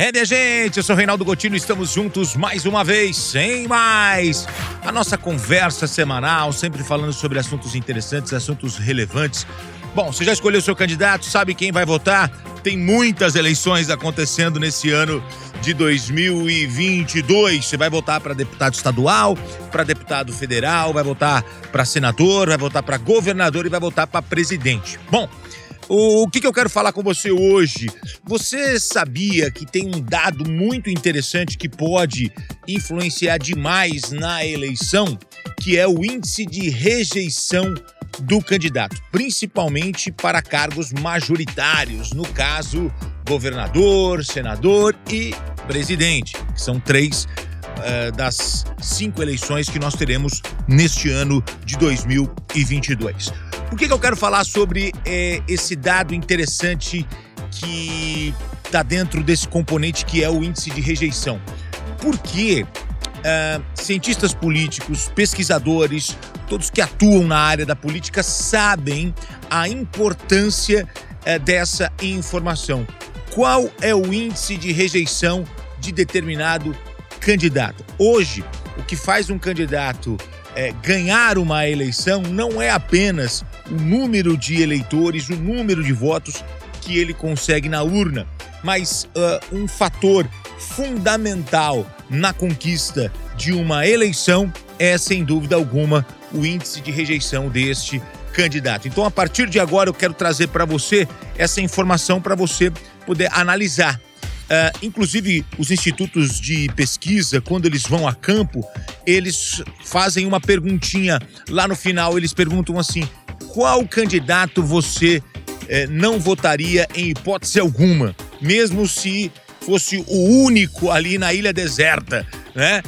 É, minha gente, eu sou Reinaldo Gotino, estamos juntos mais uma vez, sem mais. A nossa conversa semanal, sempre falando sobre assuntos interessantes, assuntos relevantes. Bom, você já escolheu seu candidato, sabe quem vai votar? Tem muitas eleições acontecendo nesse ano de 2022. Você vai votar para deputado estadual, para deputado federal, vai votar para senador, vai votar para governador e vai votar para presidente. Bom, o, o que, que eu quero falar com você hoje? Você sabia que tem um dado muito interessante que pode influenciar demais na eleição, que é o índice de rejeição do candidato, principalmente para cargos majoritários, no caso, governador, senador e presidente, que são três uh, das cinco eleições que nós teremos neste ano de 2022. Por que, que eu quero falar sobre é, esse dado interessante que está dentro desse componente que é o índice de rejeição? Porque uh, cientistas políticos, pesquisadores, todos que atuam na área da política sabem a importância uh, dessa informação. Qual é o índice de rejeição de determinado candidato? Hoje, o que faz um candidato é, ganhar uma eleição não é apenas o número de eleitores, o número de votos que ele consegue na urna, mas uh, um fator fundamental na conquista de uma eleição é, sem dúvida alguma, o índice de rejeição deste candidato. Então, a partir de agora, eu quero trazer para você essa informação para você poder analisar Uh, inclusive, os institutos de pesquisa, quando eles vão a campo, eles fazem uma perguntinha lá no final. Eles perguntam assim: qual candidato você eh, não votaria em hipótese alguma, mesmo se fosse o único ali na ilha deserta, né?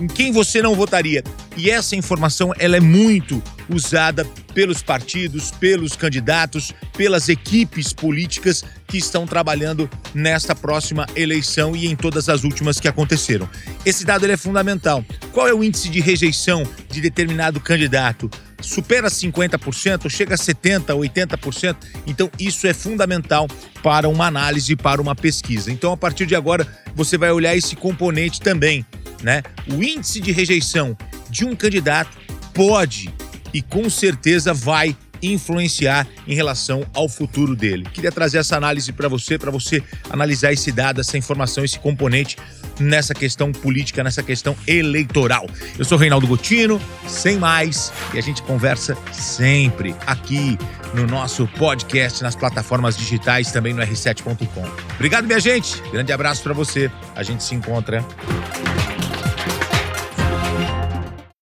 Em quem você não votaria? E essa informação ela é muito usada pelos partidos, pelos candidatos, pelas equipes políticas que estão trabalhando nesta próxima eleição e em todas as últimas que aconteceram. Esse dado é fundamental. Qual é o índice de rejeição de determinado candidato? Supera 50%, chega a 70%, 80%. Então, isso é fundamental para uma análise, para uma pesquisa. Então, a partir de agora, você vai olhar esse componente também. Né? O índice de rejeição de um candidato pode e com certeza vai influenciar em relação ao futuro dele. Queria trazer essa análise para você, para você analisar esse dado, essa informação, esse componente nessa questão política, nessa questão eleitoral. Eu sou Reinaldo Gotino, sem mais, e a gente conversa sempre aqui no nosso podcast, nas plataformas digitais, também no r7.com. Obrigado, minha gente. Grande abraço para você. A gente se encontra